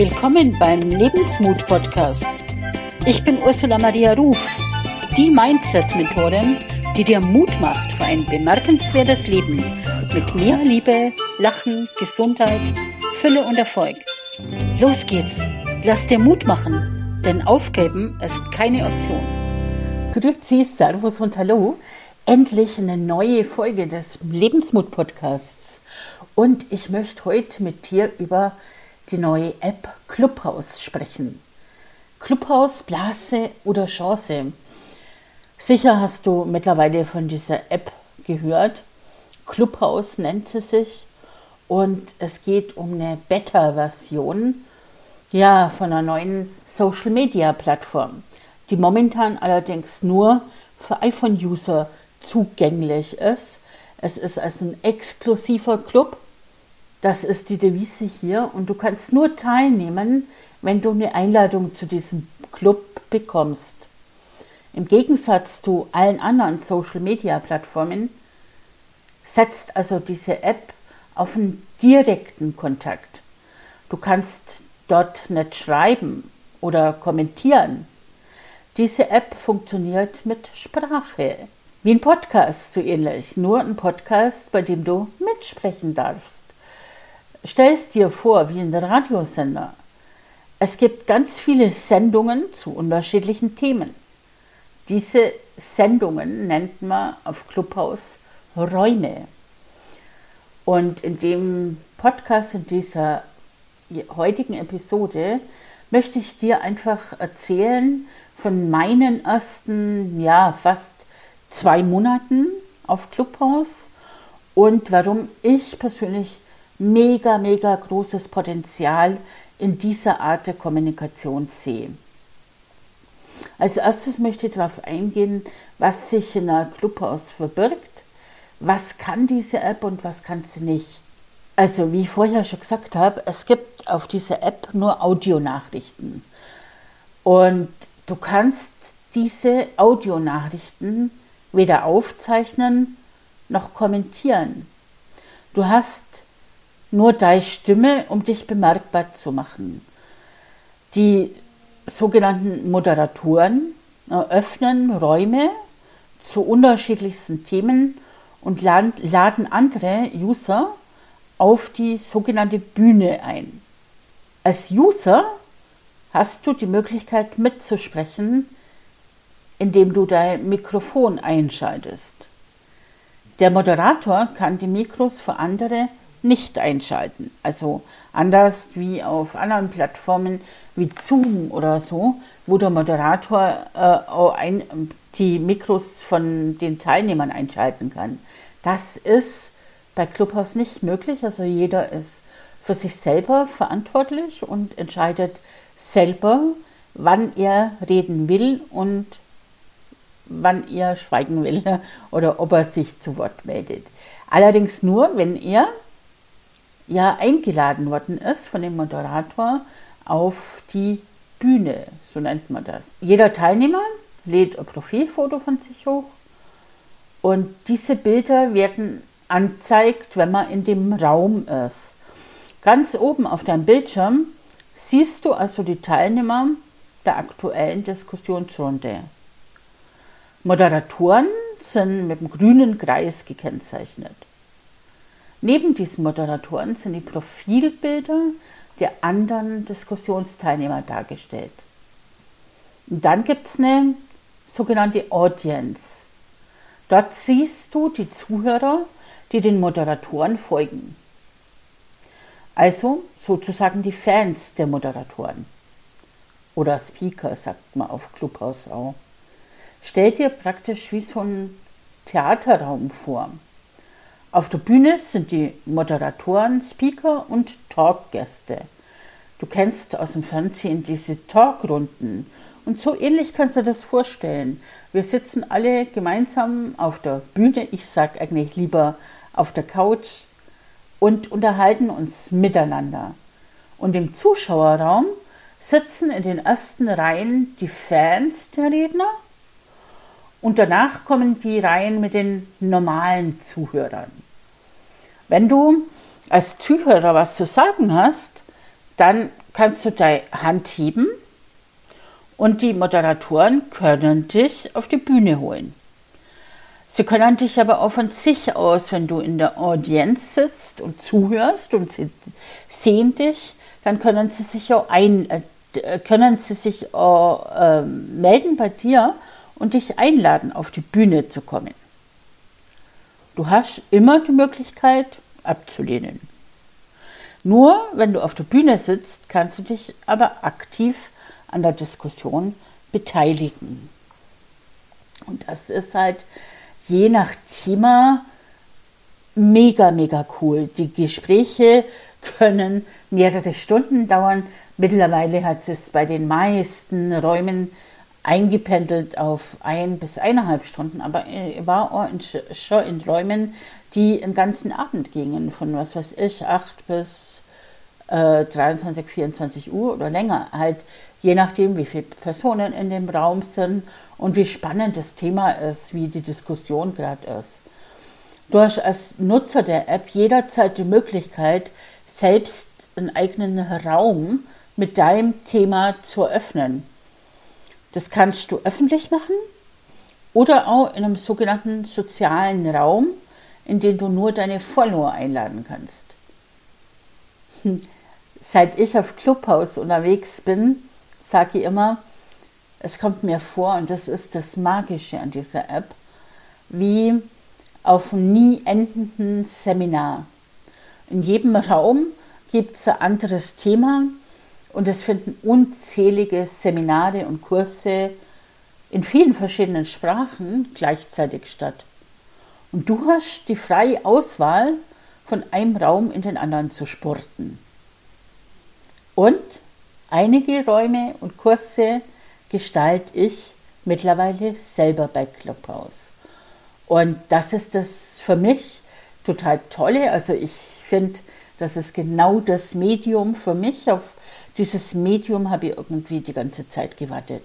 Willkommen beim Lebensmut-Podcast. Ich bin Ursula Maria Ruf, die Mindset-Mentorin, die dir Mut macht für ein bemerkenswertes Leben mit mehr Liebe, Lachen, Gesundheit, Fülle und Erfolg. Los geht's! Lass dir Mut machen, denn aufgeben ist keine Option. Grüezi, Servus und Hallo. Endlich eine neue Folge des Lebensmut-Podcasts. Und ich möchte heute mit dir über die neue App Clubhouse sprechen. Clubhouse, Blase oder Chance. Sicher hast du mittlerweile von dieser App gehört. Clubhouse nennt sie sich und es geht um eine Beta-Version ja, von einer neuen Social-Media-Plattform, die momentan allerdings nur für iPhone-User zugänglich ist. Es ist also ein exklusiver Club. Das ist die Devise hier und du kannst nur teilnehmen, wenn du eine Einladung zu diesem Club bekommst. Im Gegensatz zu allen anderen Social-Media-Plattformen setzt also diese App auf einen direkten Kontakt. Du kannst dort nicht schreiben oder kommentieren. Diese App funktioniert mit Sprache. Wie ein Podcast, so ähnlich. Nur ein Podcast, bei dem du mitsprechen darfst. Stell es dir vor wie ein Radiosender. Es gibt ganz viele Sendungen zu unterschiedlichen Themen. Diese Sendungen nennt man auf Clubhouse Räume. Und in dem Podcast, in dieser heutigen Episode, möchte ich dir einfach erzählen von meinen ersten, ja, fast zwei Monaten auf Clubhouse und warum ich persönlich mega, mega großes Potenzial in dieser Art der Kommunikation sehe. Als erstes möchte ich darauf eingehen, was sich in einer Clubhouse verbirgt, was kann diese App und was kann sie nicht. Also wie ich vorher schon gesagt habe, es gibt auf dieser App nur Audionachrichten. Und du kannst diese Audionachrichten weder aufzeichnen noch kommentieren. Du hast nur deine Stimme, um dich bemerkbar zu machen. Die sogenannten Moderatoren eröffnen Räume zu unterschiedlichsten Themen und laden andere User auf die sogenannte Bühne ein. Als User hast du die Möglichkeit mitzusprechen, indem du dein Mikrofon einschaltest. Der Moderator kann die Mikros für andere nicht einschalten. Also anders wie auf anderen Plattformen wie Zoom oder so, wo der Moderator äh, ein, die Mikros von den Teilnehmern einschalten kann. Das ist bei Clubhouse nicht möglich. Also jeder ist für sich selber verantwortlich und entscheidet selber, wann er reden will und wann er schweigen will oder ob er sich zu Wort meldet. Allerdings nur, wenn er ja eingeladen worden ist von dem Moderator auf die Bühne, so nennt man das. Jeder Teilnehmer lädt ein Profilfoto von sich hoch und diese Bilder werden anzeigt, wenn man in dem Raum ist. Ganz oben auf deinem Bildschirm siehst du also die Teilnehmer der aktuellen Diskussionsrunde. Moderatoren sind mit dem grünen Kreis gekennzeichnet. Neben diesen Moderatoren sind die Profilbilder der anderen Diskussionsteilnehmer dargestellt. Und dann gibt es eine sogenannte Audience. Dort siehst du die Zuhörer, die den Moderatoren folgen. Also sozusagen die Fans der Moderatoren. Oder Speaker, sagt man auf Clubhouse auch. Stell dir praktisch wie so ein Theaterraum vor. Auf der Bühne sind die Moderatoren, Speaker und Talkgäste. Du kennst aus dem Fernsehen diese Talkrunden. Und so ähnlich kannst du das vorstellen. Wir sitzen alle gemeinsam auf der Bühne, ich sage eigentlich lieber auf der Couch und unterhalten uns miteinander. Und im Zuschauerraum sitzen in den ersten Reihen die Fans der Redner und danach kommen die Reihen mit den normalen Zuhörern. Wenn du als Zuhörer was zu sagen hast, dann kannst du deine Hand heben und die Moderatoren können dich auf die Bühne holen. Sie können dich aber auch von sich aus, wenn du in der Audienz sitzt und zuhörst und sie sehen dich, dann können sie sich auch ein, äh, können sie sich auch, äh, melden bei dir und dich einladen, auf die Bühne zu kommen. Du hast immer die Möglichkeit abzulehnen. Nur wenn du auf der Bühne sitzt, kannst du dich aber aktiv an der Diskussion beteiligen. Und das ist halt je nach Thema mega, mega cool. Die Gespräche können mehrere Stunden dauern. Mittlerweile hat es bei den meisten Räumen eingependelt auf ein bis eineinhalb Stunden, aber ich war schon in Räumen, die den ganzen Abend gingen, von was weiß ich, acht bis äh, 23, 24 Uhr oder länger, halt je nachdem, wie viele Personen in dem Raum sind und wie spannend das Thema ist, wie die Diskussion gerade ist. Du hast als Nutzer der App jederzeit die Möglichkeit, selbst einen eigenen Raum mit deinem Thema zu öffnen. Das kannst du öffentlich machen oder auch in einem sogenannten sozialen Raum, in den du nur deine Follower einladen kannst. Hm. Seit ich auf Clubhouse unterwegs bin, sage ich immer, es kommt mir vor, und das ist das Magische an dieser App, wie auf einem nie endenden Seminar. In jedem Raum gibt es ein anderes Thema und es finden unzählige Seminare und Kurse in vielen verschiedenen Sprachen gleichzeitig statt. Und du hast die freie Auswahl, von einem Raum in den anderen zu spurten. Und einige Räume und Kurse gestalte ich mittlerweile selber bei Clubhouse. Und das ist das für mich total tolle. Also ich finde, das ist genau das Medium für mich, auf dieses Medium habe ich irgendwie die ganze Zeit gewartet.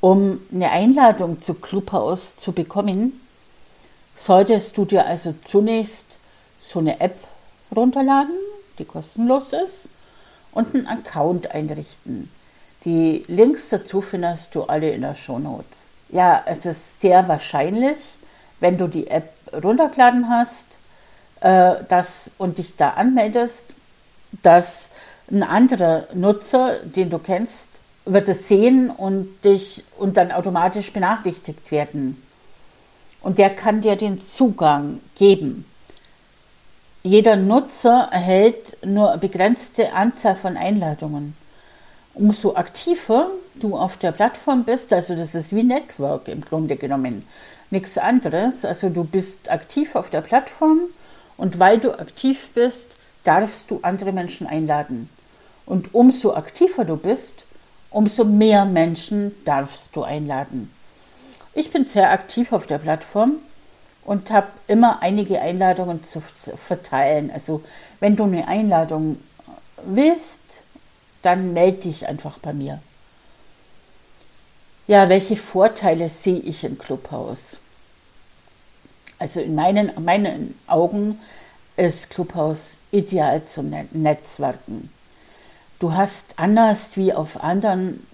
Um eine Einladung zu Clubhouse zu bekommen, solltest du dir also zunächst so eine App runterladen, die kostenlos ist, und einen Account einrichten. Die Links dazu findest du alle in der Show Notes. Ja, es ist sehr wahrscheinlich, wenn du die App runtergeladen hast äh, das, und dich da anmeldest, dass ein anderer Nutzer, den du kennst, wird es sehen und dich und dann automatisch benachrichtigt werden. Und der kann dir den Zugang geben. Jeder Nutzer erhält nur eine begrenzte Anzahl von Einladungen. Umso aktiver du auf der Plattform bist, also das ist wie Network im Grunde genommen, nichts anderes. Also du bist aktiv auf der Plattform und weil du aktiv bist, darfst du andere Menschen einladen. Und umso aktiver du bist, umso mehr Menschen darfst du einladen. Ich bin sehr aktiv auf der Plattform und habe immer einige Einladungen zu verteilen. Also wenn du eine Einladung willst, dann melde dich einfach bei mir. Ja, welche Vorteile sehe ich im Clubhaus? Also in meinen, meinen Augen ist Clubhaus ideal zum Netzwerken. Du hast anders wie auf anderen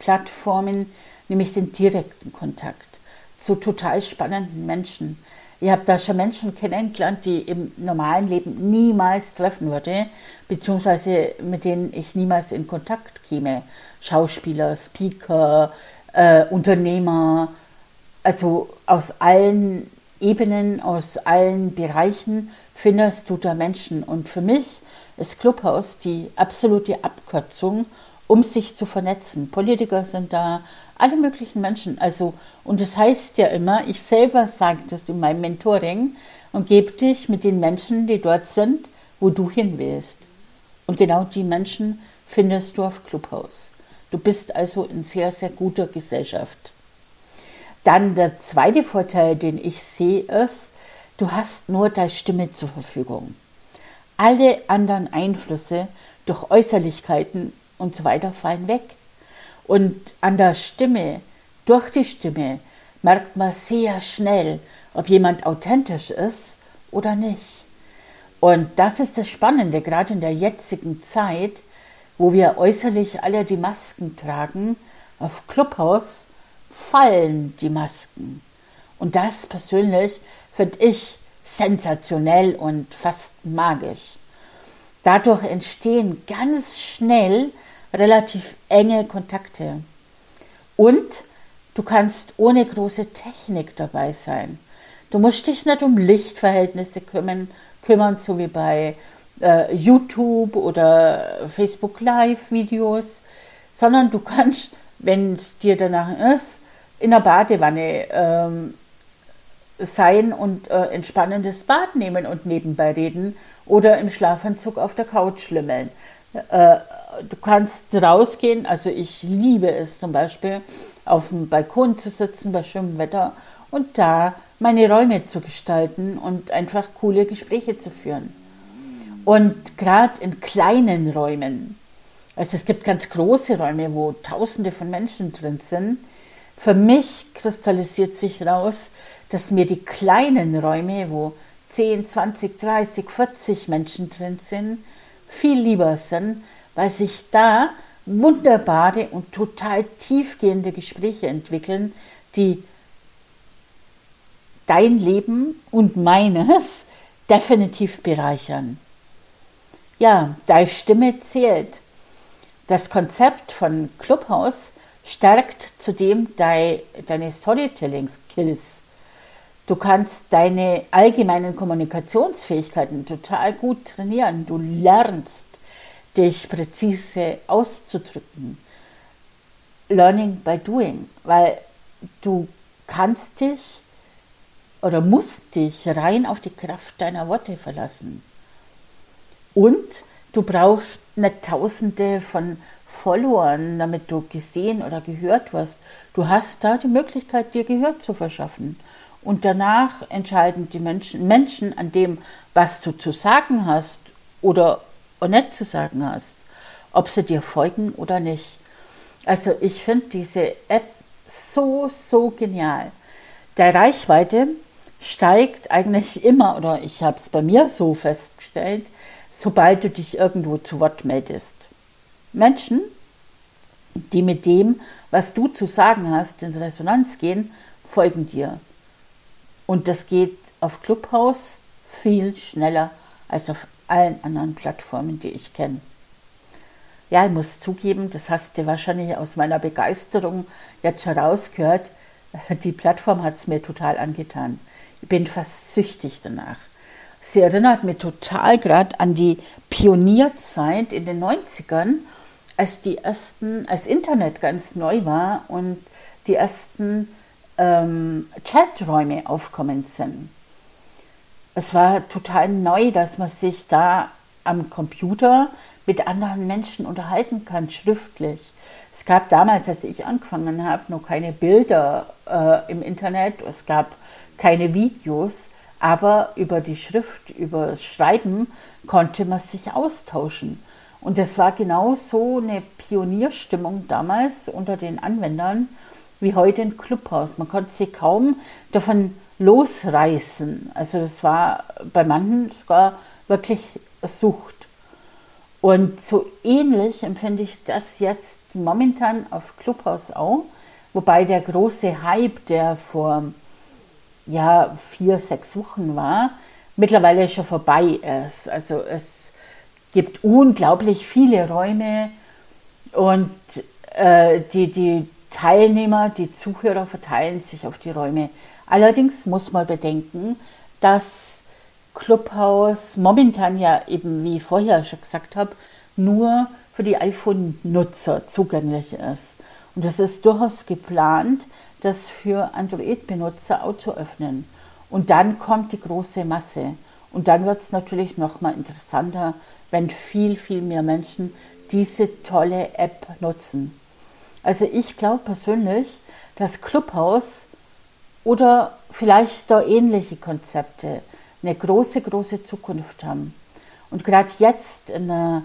Plattformen nämlich den direkten Kontakt zu total spannenden Menschen. Ich habe da schon Menschen kennengelernt, die im normalen Leben niemals treffen würde, beziehungsweise mit denen ich niemals in Kontakt käme. Schauspieler, Speaker, äh, Unternehmer, also aus allen Ebenen, aus allen Bereichen findest du da Menschen. Und für mich ist Clubhouse die absolute Abkürzung, um sich zu vernetzen. Politiker sind da, alle möglichen Menschen. Also, und das heißt ja immer, ich selber sage das in meinem Mentoring und gebe dich mit den Menschen, die dort sind, wo du hin willst. Und genau die Menschen findest du auf Clubhouse. Du bist also in sehr, sehr guter Gesellschaft. Dann der zweite Vorteil, den ich sehe, ist, du hast nur deine Stimme zur Verfügung. Alle anderen Einflüsse durch Äußerlichkeiten und so weiter fallen weg. Und an der Stimme, durch die Stimme, merkt man sehr schnell, ob jemand authentisch ist oder nicht. Und das ist das Spannende, gerade in der jetzigen Zeit, wo wir äußerlich alle die Masken tragen, auf Clubhouse fallen die Masken. Und das persönlich finde ich sensationell und fast magisch. Dadurch entstehen ganz schnell relativ enge Kontakte. Und du kannst ohne große Technik dabei sein. Du musst dich nicht um Lichtverhältnisse kümmern, kümmern so wie bei äh, YouTube oder Facebook Live-Videos, sondern du kannst, wenn es dir danach ist, in der Badewanne ähm, sein und äh, entspannendes Bad nehmen und nebenbei reden oder im Schlafanzug auf der Couch schlimmeln. Äh, du kannst rausgehen, also ich liebe es zum Beispiel, auf dem Balkon zu sitzen bei schönem Wetter und da meine Räume zu gestalten und einfach coole Gespräche zu führen. Und gerade in kleinen Räumen, also es gibt ganz große Räume, wo Tausende von Menschen drin sind, für mich kristallisiert sich raus, dass mir die kleinen Räume, wo 10, 20, 30, 40 Menschen drin sind, viel lieber sind, weil sich da wunderbare und total tiefgehende Gespräche entwickeln, die dein Leben und meines definitiv bereichern. Ja, deine Stimme zählt. Das Konzept von Clubhouse stärkt zudem deine Storytelling-Skills. Du kannst deine allgemeinen Kommunikationsfähigkeiten total gut trainieren. Du lernst, dich präzise auszudrücken. Learning by doing, weil du kannst dich oder musst dich rein auf die Kraft deiner Worte verlassen. Und du brauchst nicht tausende von Followern, damit du gesehen oder gehört wirst. Du hast da die Möglichkeit, dir Gehör zu verschaffen. Und danach entscheiden die Menschen, Menschen an dem, was du zu sagen hast oder nicht zu sagen hast, ob sie dir folgen oder nicht. Also ich finde diese App so, so genial. Der Reichweite steigt eigentlich immer, oder ich habe es bei mir so festgestellt, sobald du dich irgendwo zu Wort meldest. Menschen, die mit dem, was du zu sagen hast, in Resonanz gehen, folgen dir. Und das geht auf Clubhouse viel schneller als auf allen anderen Plattformen, die ich kenne. Ja, ich muss zugeben, das hast du wahrscheinlich aus meiner Begeisterung jetzt schon rausgehört. Die Plattform hat es mir total angetan. Ich bin fast süchtig danach. Sie erinnert mich total gerade an die Pionierzeit in den 90ern, als die ersten, als Internet ganz neu war und die ersten ähm, Chaträume aufkommen sind. Es war total neu, dass man sich da am Computer mit anderen Menschen unterhalten kann, schriftlich. Es gab damals, als ich angefangen habe, noch keine Bilder äh, im Internet, es gab keine Videos, aber über die Schrift, über das Schreiben konnte man sich austauschen. Und das war genau so eine Pionierstimmung damals unter den Anwendern wie heute ein Clubhaus. Man konnte sich kaum davon losreißen. Also das war bei manchen sogar wirklich Sucht. Und so ähnlich empfinde ich das jetzt momentan auf Clubhaus auch, wobei der große Hype, der vor ja, vier, sechs Wochen war, mittlerweile schon vorbei ist. Also es gibt unglaublich viele Räume und äh, die, die Teilnehmer, die Zuhörer verteilen sich auf die Räume. Allerdings muss man bedenken, dass Clubhouse momentan ja eben, wie ich vorher schon gesagt habe, nur für die iPhone-Nutzer zugänglich ist. Und es ist durchaus geplant, das für Android-Benutzer auch zu öffnen. Und dann kommt die große Masse. Und dann wird es natürlich noch mal interessanter, wenn viel, viel mehr Menschen diese tolle App nutzen. Also ich glaube persönlich, dass Clubhouse oder vielleicht da ähnliche Konzepte eine große, große Zukunft haben. Und gerade jetzt in der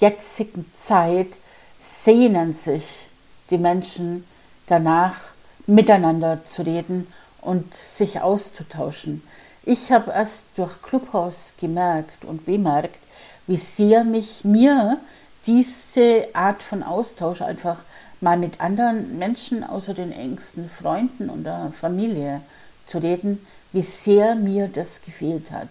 jetzigen Zeit sehnen sich die Menschen danach, miteinander zu reden und sich auszutauschen. Ich habe erst durch Clubhouse gemerkt und bemerkt, wie sehr mich mir diese Art von Austausch einfach mal mit anderen Menschen außer den engsten Freunden und der Familie zu reden, wie sehr mir das gefehlt hat.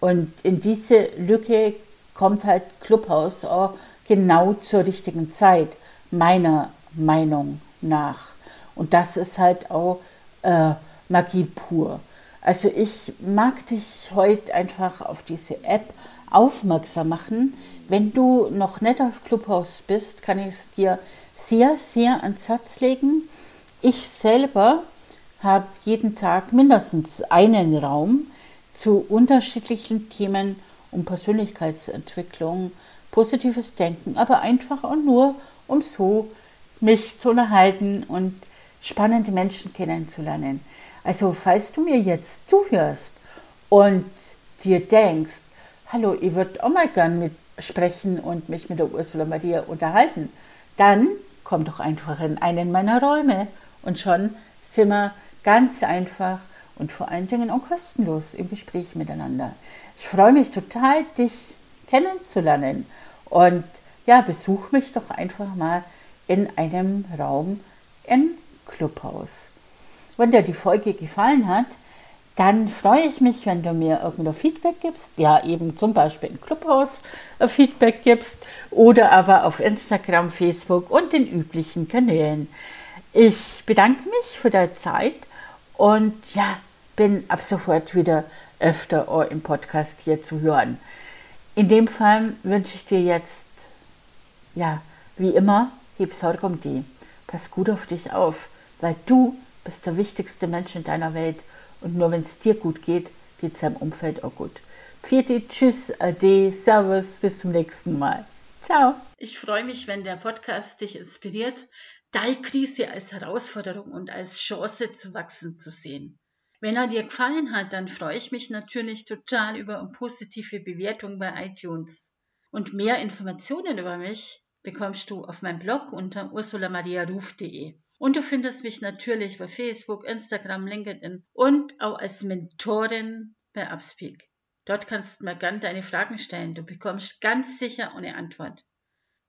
Und in diese Lücke kommt halt Clubhouse auch genau zur richtigen Zeit, meiner Meinung nach. Und das ist halt auch äh, Magie pur. Also ich mag dich heute einfach auf diese App aufmerksam machen. Wenn du noch nicht auf Clubhouse bist, kann ich es dir sehr, sehr ans Herz legen. Ich selber habe jeden Tag mindestens einen Raum zu unterschiedlichen Themen um Persönlichkeitsentwicklung, positives Denken, aber einfach auch nur, um so mich zu unterhalten und spannende Menschen kennenzulernen. Also falls du mir jetzt zuhörst und dir denkst, hallo, ich würde auch mal gern mit sprechen und mich mit der Ursula Maria unterhalten, dann komm doch einfach in einen meiner Räume und schon sind wir ganz einfach und vor allen Dingen auch kostenlos im Gespräch miteinander. Ich freue mich total, dich kennenzulernen und ja, besuch mich doch einfach mal in einem Raum im Clubhaus. Wenn dir die Folge gefallen hat, dann freue ich mich, wenn du mir irgendein Feedback gibst, ja eben zum Beispiel im Clubhaus Feedback gibst oder aber auf Instagram, Facebook und den üblichen Kanälen. Ich bedanke mich für deine Zeit und ja, bin ab sofort wieder öfter im Podcast hier zu hören. In dem Fall wünsche ich dir jetzt, ja, wie immer, heb Sorge um die. Pass gut auf dich auf, weil du bist der wichtigste Mensch in deiner Welt und nur wenn es dir gut geht, geht es deinem Umfeld auch gut. Vierte, tschüss, ade, servus, bis zum nächsten Mal. Ciao. Ich freue mich, wenn der Podcast dich inspiriert, deine Krise als Herausforderung und als Chance zu wachsen zu sehen. Wenn er dir gefallen hat, dann freue ich mich natürlich total über eine positive Bewertung bei iTunes. Und mehr Informationen über mich bekommst du auf meinem Blog unter ursulamariaruf.de. Und du findest mich natürlich bei Facebook, Instagram, LinkedIn und auch als Mentorin bei Upspeak. Dort kannst du mir gern deine Fragen stellen. Du bekommst ganz sicher eine Antwort.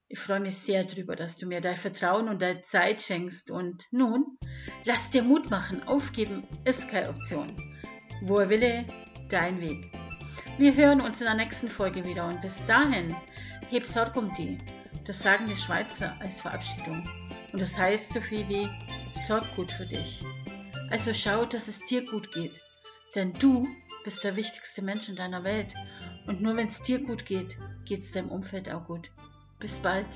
Ich freue mich sehr darüber, dass du mir dein Vertrauen und deine Zeit schenkst. Und nun, lass dir Mut machen. Aufgeben ist keine Option. Wo er wille, dein Weg. Wir hören uns in der nächsten Folge wieder und bis dahin, heb Sorg um die. Das sagen die Schweizer als Verabschiedung. Und das heißt so viel wie, sorg gut für dich. Also schau, dass es dir gut geht. Denn du bist der wichtigste Mensch in deiner Welt. Und nur wenn es dir gut geht, geht es deinem Umfeld auch gut. Bis bald.